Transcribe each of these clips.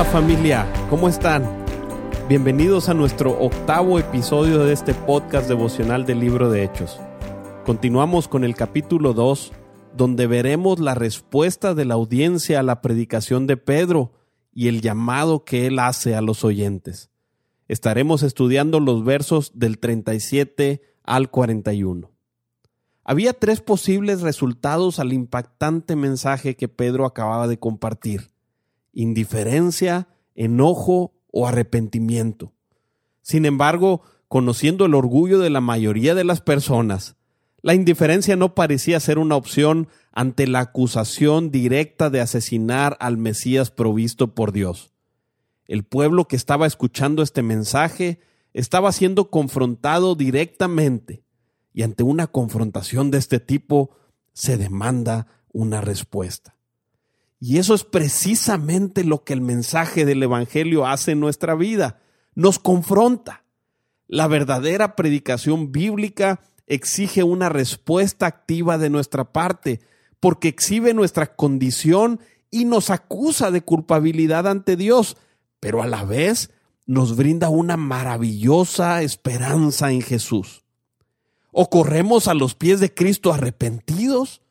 Hola familia, ¿cómo están? Bienvenidos a nuestro octavo episodio de este podcast devocional del libro de Hechos. Continuamos con el capítulo 2, donde veremos la respuesta de la audiencia a la predicación de Pedro y el llamado que él hace a los oyentes. Estaremos estudiando los versos del 37 al 41. Había tres posibles resultados al impactante mensaje que Pedro acababa de compartir indiferencia, enojo o arrepentimiento. Sin embargo, conociendo el orgullo de la mayoría de las personas, la indiferencia no parecía ser una opción ante la acusación directa de asesinar al Mesías provisto por Dios. El pueblo que estaba escuchando este mensaje estaba siendo confrontado directamente, y ante una confrontación de este tipo se demanda una respuesta. Y eso es precisamente lo que el mensaje del Evangelio hace en nuestra vida. Nos confronta. La verdadera predicación bíblica exige una respuesta activa de nuestra parte, porque exhibe nuestra condición y nos acusa de culpabilidad ante Dios, pero a la vez nos brinda una maravillosa esperanza en Jesús. O corremos a los pies de Cristo arrepentidos,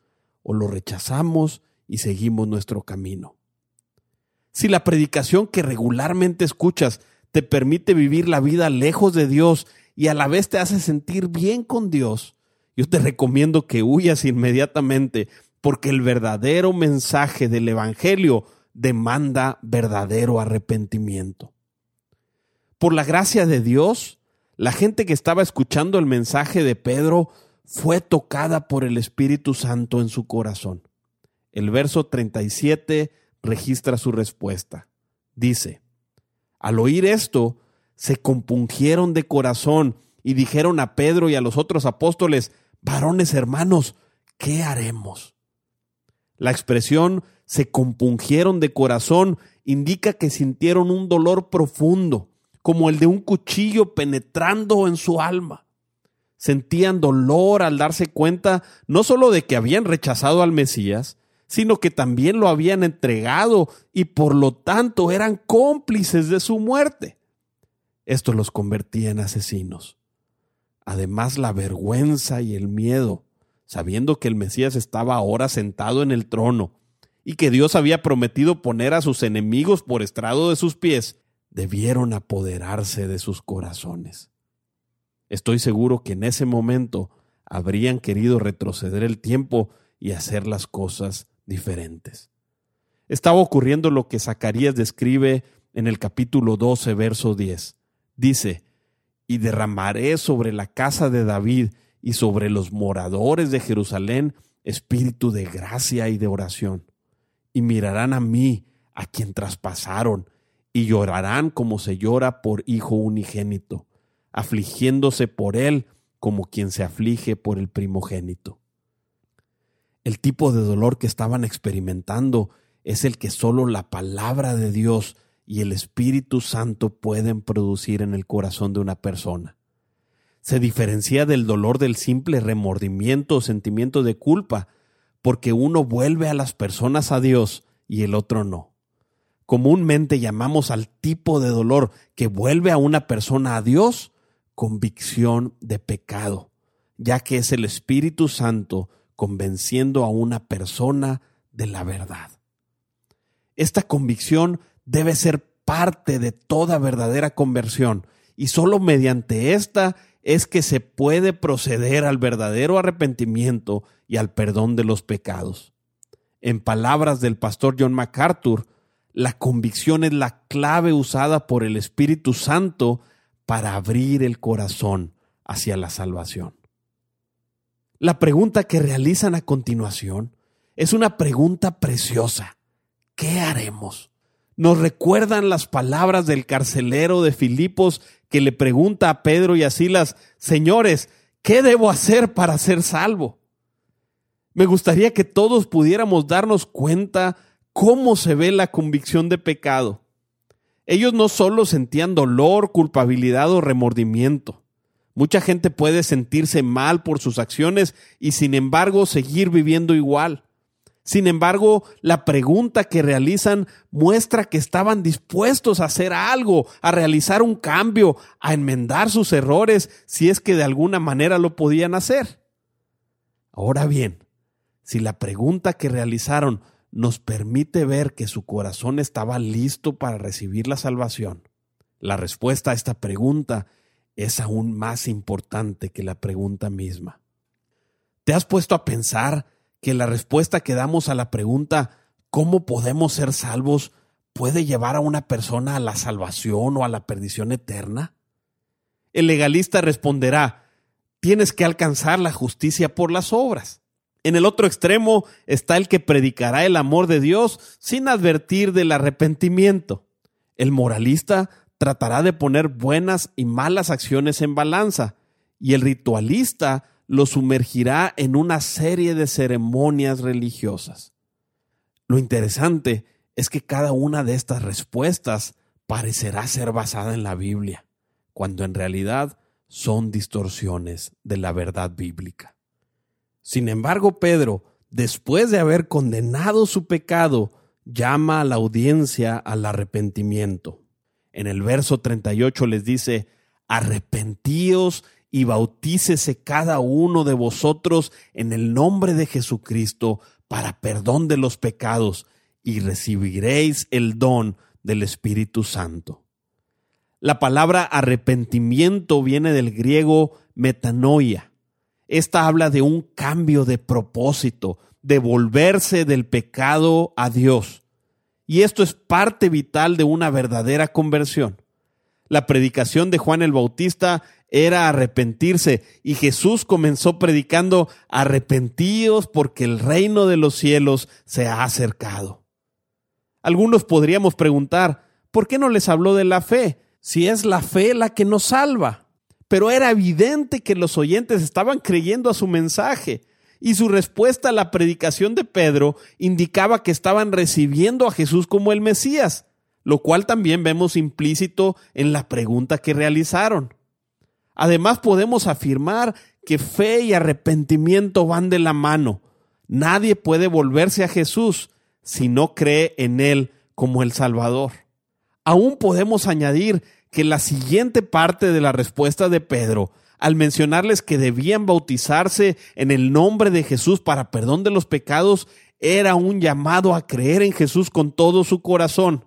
o lo rechazamos y seguimos nuestro camino. Si la predicación que regularmente escuchas te permite vivir la vida lejos de Dios y a la vez te hace sentir bien con Dios, yo te recomiendo que huyas inmediatamente porque el verdadero mensaje del Evangelio demanda verdadero arrepentimiento. Por la gracia de Dios, la gente que estaba escuchando el mensaje de Pedro fue tocada por el Espíritu Santo en su corazón. El verso 37 registra su respuesta. Dice, al oír esto, se compungieron de corazón y dijeron a Pedro y a los otros apóstoles, varones hermanos, ¿qué haremos? La expresión se compungieron de corazón indica que sintieron un dolor profundo, como el de un cuchillo penetrando en su alma. Sentían dolor al darse cuenta no solo de que habían rechazado al Mesías, sino que también lo habían entregado y por lo tanto eran cómplices de su muerte. Esto los convertía en asesinos. Además, la vergüenza y el miedo, sabiendo que el Mesías estaba ahora sentado en el trono y que Dios había prometido poner a sus enemigos por estrado de sus pies, debieron apoderarse de sus corazones. Estoy seguro que en ese momento habrían querido retroceder el tiempo y hacer las cosas diferentes. Estaba ocurriendo lo que Zacarías describe en el capítulo 12, verso 10. Dice, y derramaré sobre la casa de David y sobre los moradores de Jerusalén espíritu de gracia y de oración. Y mirarán a mí, a quien traspasaron, y llorarán como se llora por hijo unigénito, afligiéndose por él como quien se aflige por el primogénito. El tipo de dolor que estaban experimentando es el que solo la palabra de Dios y el Espíritu Santo pueden producir en el corazón de una persona. Se diferencia del dolor del simple remordimiento o sentimiento de culpa, porque uno vuelve a las personas a Dios y el otro no. Comúnmente llamamos al tipo de dolor que vuelve a una persona a Dios convicción de pecado, ya que es el Espíritu Santo convenciendo a una persona de la verdad. Esta convicción debe ser parte de toda verdadera conversión y sólo mediante esta es que se puede proceder al verdadero arrepentimiento y al perdón de los pecados. En palabras del pastor John MacArthur, la convicción es la clave usada por el Espíritu Santo para abrir el corazón hacia la salvación. La pregunta que realizan a continuación es una pregunta preciosa. ¿Qué haremos? nos recuerdan las palabras del carcelero de Filipos que le pregunta a Pedro y a Silas, señores, ¿qué debo hacer para ser salvo? Me gustaría que todos pudiéramos darnos cuenta cómo se ve la convicción de pecado. Ellos no solo sentían dolor, culpabilidad o remordimiento. Mucha gente puede sentirse mal por sus acciones y sin embargo seguir viviendo igual. Sin embargo, la pregunta que realizan muestra que estaban dispuestos a hacer algo, a realizar un cambio, a enmendar sus errores, si es que de alguna manera lo podían hacer. Ahora bien, si la pregunta que realizaron nos permite ver que su corazón estaba listo para recibir la salvación, la respuesta a esta pregunta es aún más importante que la pregunta misma. ¿Te has puesto a pensar que la respuesta que damos a la pregunta ¿cómo podemos ser salvos? puede llevar a una persona a la salvación o a la perdición eterna? El legalista responderá, tienes que alcanzar la justicia por las obras. En el otro extremo está el que predicará el amor de Dios sin advertir del arrepentimiento. El moralista tratará de poner buenas y malas acciones en balanza, y el ritualista lo sumergirá en una serie de ceremonias religiosas. Lo interesante es que cada una de estas respuestas parecerá ser basada en la Biblia, cuando en realidad son distorsiones de la verdad bíblica. Sin embargo, Pedro, después de haber condenado su pecado, llama a la audiencia al arrepentimiento. En el verso 38 les dice, arrepentíos y bautícese cada uno de vosotros en el nombre de Jesucristo para perdón de los pecados y recibiréis el don del Espíritu Santo. La palabra arrepentimiento viene del griego metanoia. Esta habla de un cambio de propósito, de volverse del pecado a Dios. Y esto es parte vital de una verdadera conversión. La predicación de Juan el Bautista era arrepentirse y Jesús comenzó predicando arrepentíos porque el reino de los cielos se ha acercado. Algunos podríamos preguntar, ¿por qué no les habló de la fe? Si es la fe la que nos salva. Pero era evidente que los oyentes estaban creyendo a su mensaje y su respuesta a la predicación de Pedro indicaba que estaban recibiendo a Jesús como el Mesías, lo cual también vemos implícito en la pregunta que realizaron. Además podemos afirmar que fe y arrepentimiento van de la mano. Nadie puede volverse a Jesús si no cree en Él como el Salvador. Aún podemos añadir que la siguiente parte de la respuesta de Pedro, al mencionarles que debían bautizarse en el nombre de Jesús para perdón de los pecados, era un llamado a creer en Jesús con todo su corazón.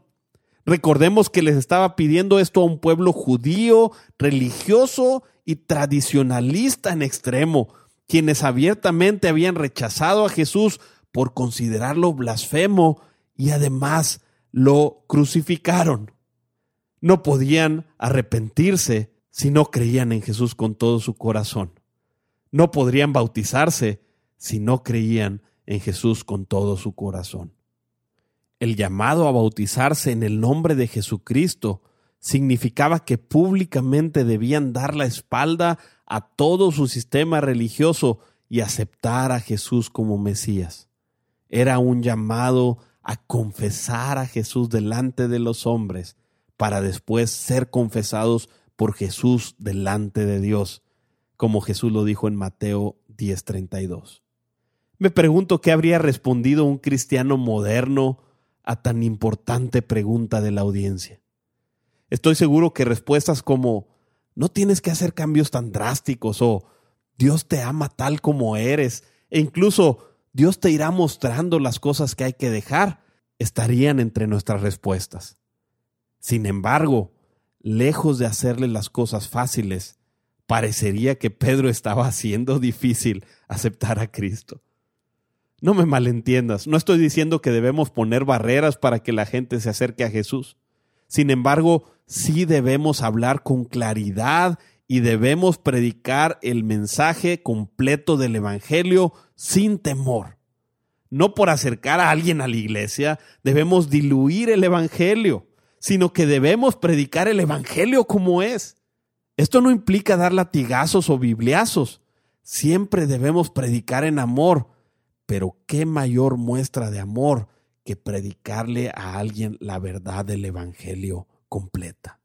Recordemos que les estaba pidiendo esto a un pueblo judío, religioso y tradicionalista en extremo, quienes abiertamente habían rechazado a Jesús por considerarlo blasfemo y además lo crucificaron. No podían arrepentirse si no creían en Jesús con todo su corazón. No podrían bautizarse si no creían en Jesús con todo su corazón. El llamado a bautizarse en el nombre de Jesucristo significaba que públicamente debían dar la espalda a todo su sistema religioso y aceptar a Jesús como Mesías. Era un llamado a confesar a Jesús delante de los hombres para después ser confesados por Jesús delante de Dios, como Jesús lo dijo en Mateo 10:32. Me pregunto qué habría respondido un cristiano moderno a tan importante pregunta de la audiencia. Estoy seguro que respuestas como no tienes que hacer cambios tan drásticos o Dios te ama tal como eres e incluso Dios te irá mostrando las cosas que hay que dejar estarían entre nuestras respuestas. Sin embargo, lejos de hacerle las cosas fáciles, parecería que Pedro estaba haciendo difícil aceptar a Cristo. No me malentiendas, no estoy diciendo que debemos poner barreras para que la gente se acerque a Jesús. Sin embargo, sí debemos hablar con claridad y debemos predicar el mensaje completo del Evangelio sin temor. no por acercar a alguien a la iglesia, debemos diluir el Evangelio, sino que debemos predicar el Evangelio como es. Esto no implica dar latigazos o bibliazos. Siempre debemos predicar en amor, pero qué mayor muestra de amor que predicarle a alguien la verdad del Evangelio completa.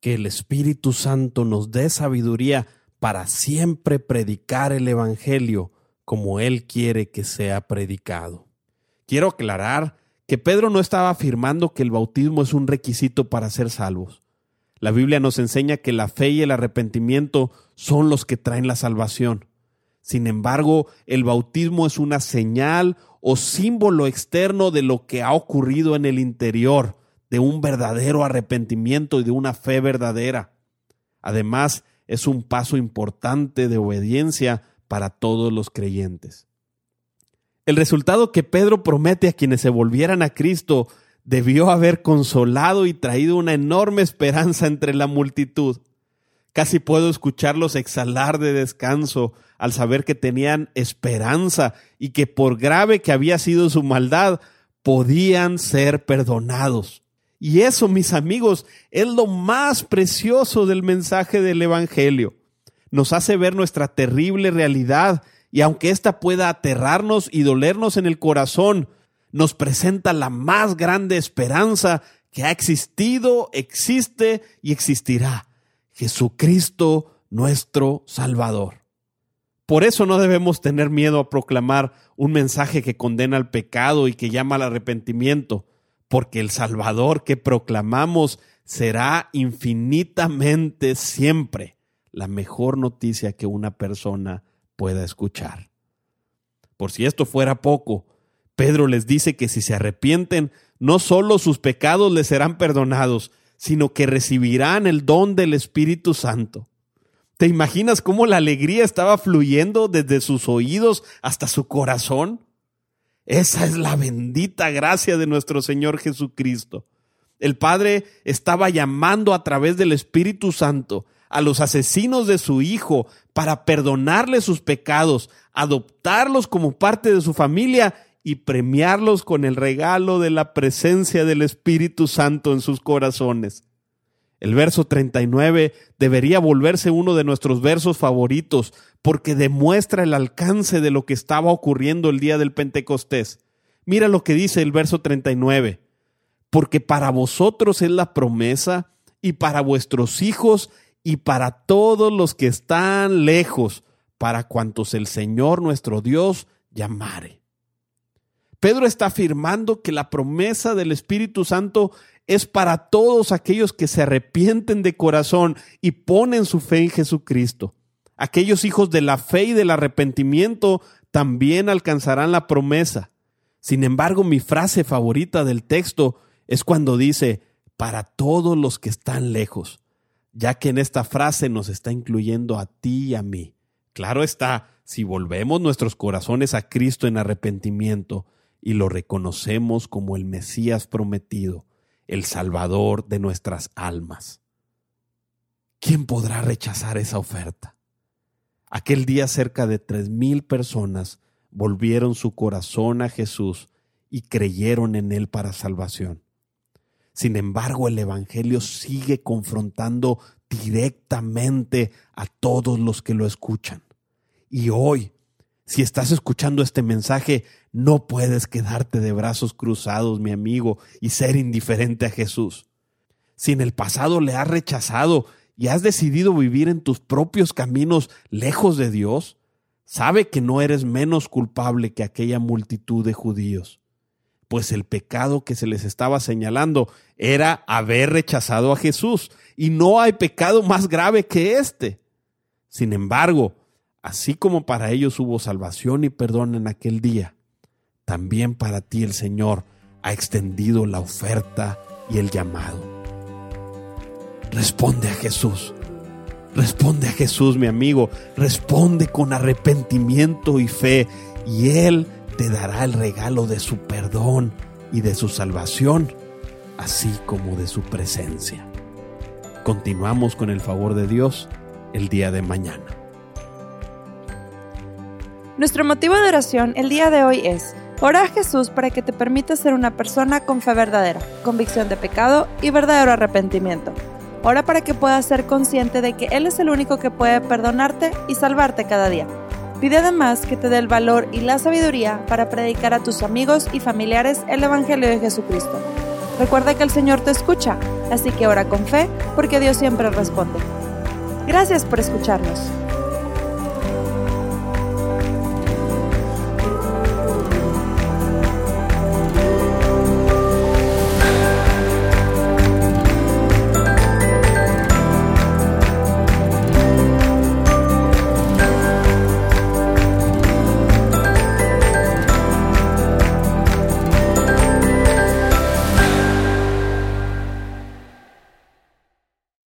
Que el Espíritu Santo nos dé sabiduría para siempre predicar el Evangelio como Él quiere que sea predicado. Quiero aclarar que Pedro no estaba afirmando que el bautismo es un requisito para ser salvos. La Biblia nos enseña que la fe y el arrepentimiento son los que traen la salvación. Sin embargo, el bautismo es una señal o símbolo externo de lo que ha ocurrido en el interior, de un verdadero arrepentimiento y de una fe verdadera. Además, es un paso importante de obediencia para todos los creyentes. El resultado que Pedro promete a quienes se volvieran a Cristo debió haber consolado y traído una enorme esperanza entre la multitud. Casi puedo escucharlos exhalar de descanso al saber que tenían esperanza y que por grave que había sido su maldad, podían ser perdonados. Y eso, mis amigos, es lo más precioso del mensaje del Evangelio. Nos hace ver nuestra terrible realidad y aunque ésta pueda aterrarnos y dolernos en el corazón, nos presenta la más grande esperanza que ha existido, existe y existirá Jesucristo nuestro Salvador. Por eso no debemos tener miedo a proclamar un mensaje que condena al pecado y que llama al arrepentimiento, porque el Salvador que proclamamos será infinitamente siempre la mejor noticia que una persona pueda escuchar. Por si esto fuera poco, Pedro les dice que si se arrepienten, no solo sus pecados les serán perdonados, sino que recibirán el don del Espíritu Santo. ¿Te imaginas cómo la alegría estaba fluyendo desde sus oídos hasta su corazón? Esa es la bendita gracia de nuestro Señor Jesucristo. El Padre estaba llamando a través del Espíritu Santo a los asesinos de su Hijo para perdonarles sus pecados, adoptarlos como parte de su familia y premiarlos con el regalo de la presencia del Espíritu Santo en sus corazones. El verso 39 debería volverse uno de nuestros versos favoritos porque demuestra el alcance de lo que estaba ocurriendo el día del Pentecostés. Mira lo que dice el verso 39. Porque para vosotros es la promesa y para vuestros hijos y para todos los que están lejos, para cuantos el Señor nuestro Dios llamare. Pedro está afirmando que la promesa del Espíritu Santo es para todos aquellos que se arrepienten de corazón y ponen su fe en Jesucristo. Aquellos hijos de la fe y del arrepentimiento también alcanzarán la promesa. Sin embargo, mi frase favorita del texto es cuando dice, para todos los que están lejos, ya que en esta frase nos está incluyendo a ti y a mí. Claro está, si volvemos nuestros corazones a Cristo en arrepentimiento, y lo reconocemos como el Mesías prometido, el Salvador de nuestras almas. ¿Quién podrá rechazar esa oferta? Aquel día cerca de tres mil personas volvieron su corazón a Jesús y creyeron en Él para salvación. Sin embargo, el Evangelio sigue confrontando directamente a todos los que lo escuchan. Y hoy si estás escuchando este mensaje, no puedes quedarte de brazos cruzados, mi amigo, y ser indiferente a Jesús. Si en el pasado le has rechazado y has decidido vivir en tus propios caminos lejos de Dios, sabe que no eres menos culpable que aquella multitud de judíos, pues el pecado que se les estaba señalando era haber rechazado a Jesús, y no hay pecado más grave que este. Sin embargo, Así como para ellos hubo salvación y perdón en aquel día, también para ti el Señor ha extendido la oferta y el llamado. Responde a Jesús. Responde a Jesús, mi amigo. Responde con arrepentimiento y fe y Él te dará el regalo de su perdón y de su salvación, así como de su presencia. Continuamos con el favor de Dios el día de mañana. Nuestro motivo de oración el día de hoy es Ora a Jesús para que te permita ser una persona con fe verdadera, convicción de pecado y verdadero arrepentimiento. Ora para que puedas ser consciente de que Él es el único que puede perdonarte y salvarte cada día. Pide además que te dé el valor y la sabiduría para predicar a tus amigos y familiares el Evangelio de Jesucristo. Recuerda que el Señor te escucha, así que ora con fe porque Dios siempre responde. Gracias por escucharnos.